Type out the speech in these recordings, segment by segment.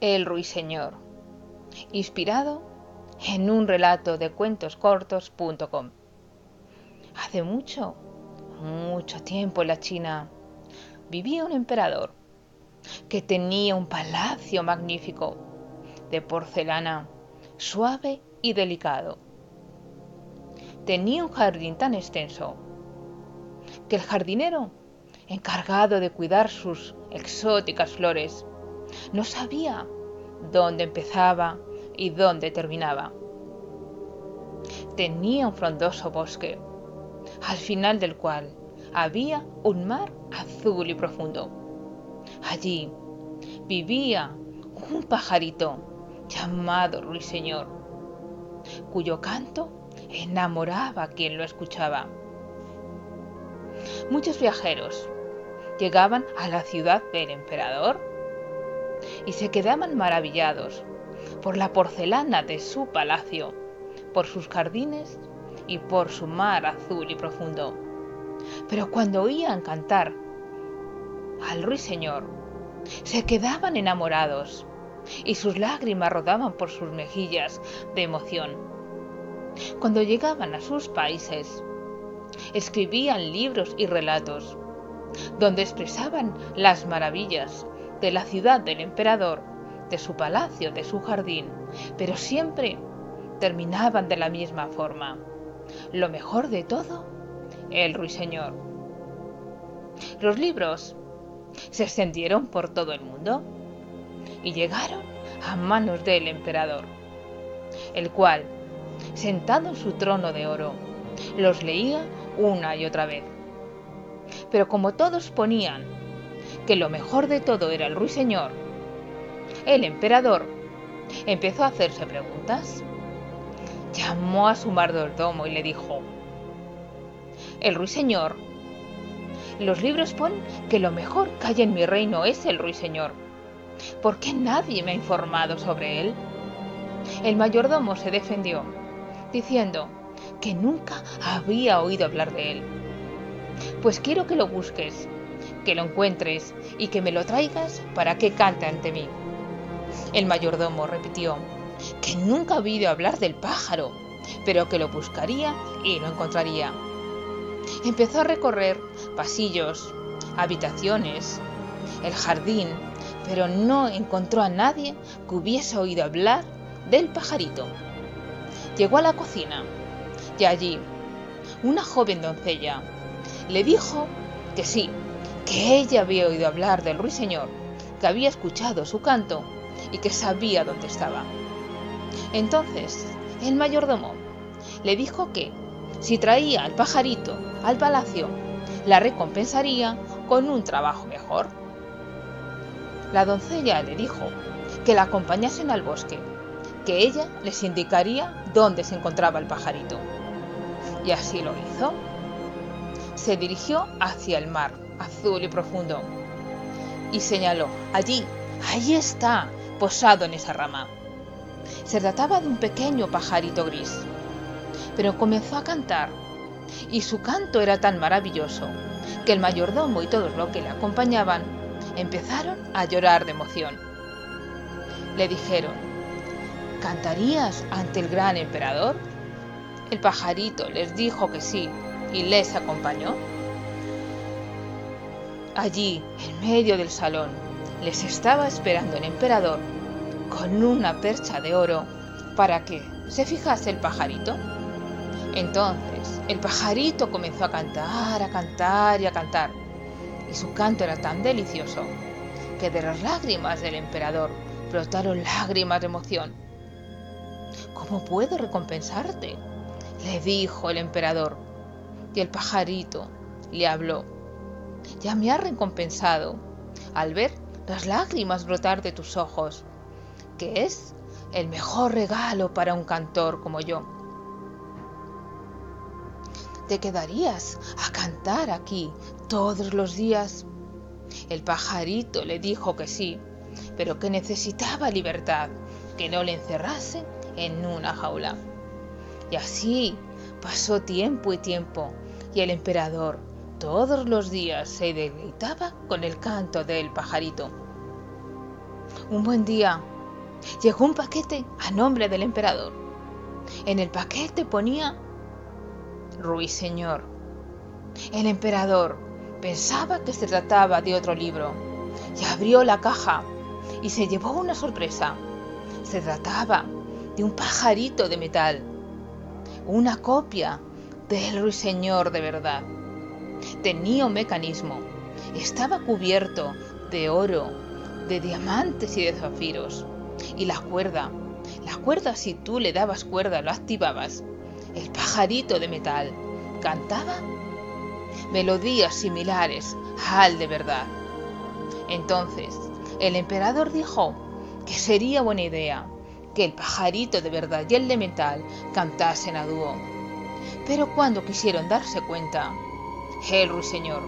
El Ruiseñor, inspirado en un relato de cuentoscortos.com. Hace mucho, mucho tiempo en la China vivía un emperador que tenía un palacio magnífico de porcelana suave y delicado. Tenía un jardín tan extenso que el jardinero, encargado de cuidar sus exóticas flores, no sabía dónde empezaba y dónde terminaba. Tenía un frondoso bosque, al final del cual había un mar azul y profundo. Allí vivía un pajarito llamado Ruiseñor, cuyo canto enamoraba a quien lo escuchaba. Muchos viajeros llegaban a la ciudad del emperador y se quedaban maravillados por la porcelana de su palacio, por sus jardines y por su mar azul y profundo. Pero cuando oían cantar al ruiseñor, se quedaban enamorados y sus lágrimas rodaban por sus mejillas de emoción. Cuando llegaban a sus países, escribían libros y relatos donde expresaban las maravillas de la ciudad del emperador de su palacio, de su jardín, pero siempre terminaban de la misma forma. Lo mejor de todo, el ruiseñor. Los libros se extendieron por todo el mundo y llegaron a manos del emperador, el cual, sentado en su trono de oro, los leía una y otra vez. Pero como todos ponían que lo mejor de todo era el ruiseñor, el emperador empezó a hacerse preguntas. Llamó a su mayordomo y le dijo, el ruiseñor. Los libros ponen que lo mejor que hay en mi reino es el ruiseñor. ¿Por qué nadie me ha informado sobre él? El mayordomo se defendió, diciendo que nunca había oído hablar de él. Pues quiero que lo busques, que lo encuentres y que me lo traigas para que cante ante mí. El mayordomo repitió que nunca había oído hablar del pájaro, pero que lo buscaría y lo encontraría. Empezó a recorrer pasillos, habitaciones, el jardín, pero no encontró a nadie que hubiese oído hablar del pajarito. Llegó a la cocina y allí una joven doncella le dijo que sí, que ella había oído hablar del ruiseñor, que había escuchado su canto y que sabía dónde estaba. Entonces, el mayordomo le dijo que, si traía al pajarito al palacio, la recompensaría con un trabajo mejor. La doncella le dijo que la acompañasen al bosque, que ella les indicaría dónde se encontraba el pajarito. Y así lo hizo. Se dirigió hacia el mar, azul y profundo, y señaló, allí, allí está, posado en esa rama. Se trataba de un pequeño pajarito gris, pero comenzó a cantar, y su canto era tan maravilloso que el mayordomo y todos los que le acompañaban empezaron a llorar de emoción. Le dijeron, ¿cantarías ante el gran emperador? El pajarito les dijo que sí y les acompañó. Allí, en medio del salón, les estaba esperando el emperador con una percha de oro para que se fijase el pajarito. Entonces el pajarito comenzó a cantar, a cantar y a cantar, y su canto era tan delicioso que de las lágrimas del emperador brotaron lágrimas de emoción. ¿Cómo puedo recompensarte? le dijo el emperador, y el pajarito le habló. Ya me ha recompensado al ver las lágrimas brotar de tus ojos, que es el mejor regalo para un cantor como yo. ¿Te quedarías a cantar aquí todos los días? El pajarito le dijo que sí, pero que necesitaba libertad, que no le encerrase en una jaula. Y así pasó tiempo y tiempo, y el emperador todos los días se deleitaba con el canto del pajarito. Un buen día llegó un paquete a nombre del emperador. En el paquete ponía Ruiseñor. El emperador pensaba que se trataba de otro libro y abrió la caja y se llevó una sorpresa. Se trataba de un pajarito de metal, una copia del ruiseñor de verdad. Tenía un mecanismo, estaba cubierto de oro, de diamantes y de zafiros. Y la cuerda, la cuerda si tú le dabas cuerda lo activabas. El pajarito de metal cantaba melodías similares al de verdad. Entonces, el emperador dijo que sería buena idea que el pajarito de verdad y el de metal cantasen a dúo. Pero cuando quisieron darse cuenta, el ruiseñor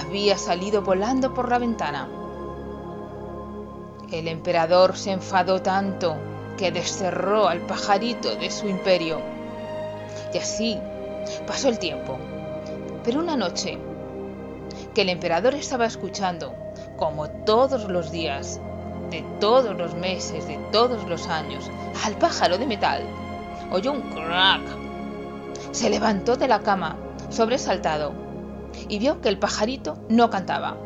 había salido volando por la ventana. El emperador se enfadó tanto que desterró al pajarito de su imperio. Y así pasó el tiempo. Pero una noche, que el emperador estaba escuchando, como todos los días, de todos los meses, de todos los años, al pájaro de metal, oyó un crack. Se levantó de la cama, sobresaltado, y vio que el pajarito no cantaba.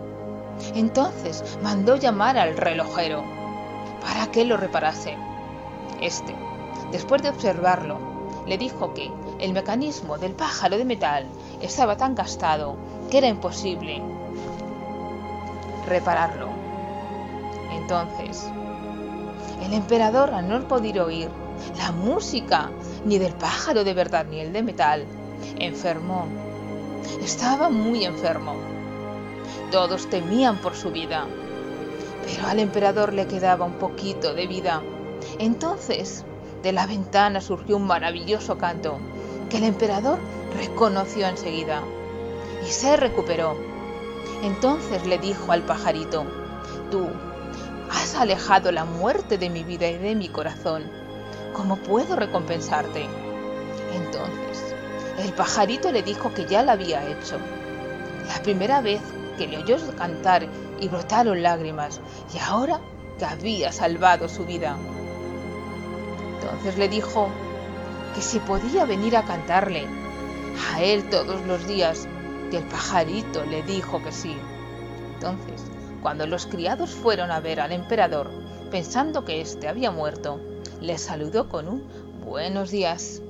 Entonces mandó llamar al relojero para que lo reparase. Este, después de observarlo, le dijo que el mecanismo del pájaro de metal estaba tan gastado que era imposible repararlo. Entonces, el emperador, al no poder oír la música ni del pájaro de verdad ni el de metal, enfermó. Estaba muy enfermo. Todos temían por su vida, pero al emperador le quedaba un poquito de vida. Entonces, de la ventana surgió un maravilloso canto que el emperador reconoció enseguida y se recuperó. Entonces le dijo al pajarito, tú has alejado la muerte de mi vida y de mi corazón. ¿Cómo puedo recompensarte? Entonces el pajarito le dijo que ya lo había hecho. La primera vez que le oyó cantar y brotaron lágrimas, y ahora que había salvado su vida. Entonces le dijo que si podía venir a cantarle a él todos los días, que el pajarito le dijo que sí. Entonces, cuando los criados fueron a ver al emperador, pensando que éste había muerto, le saludó con un buenos días.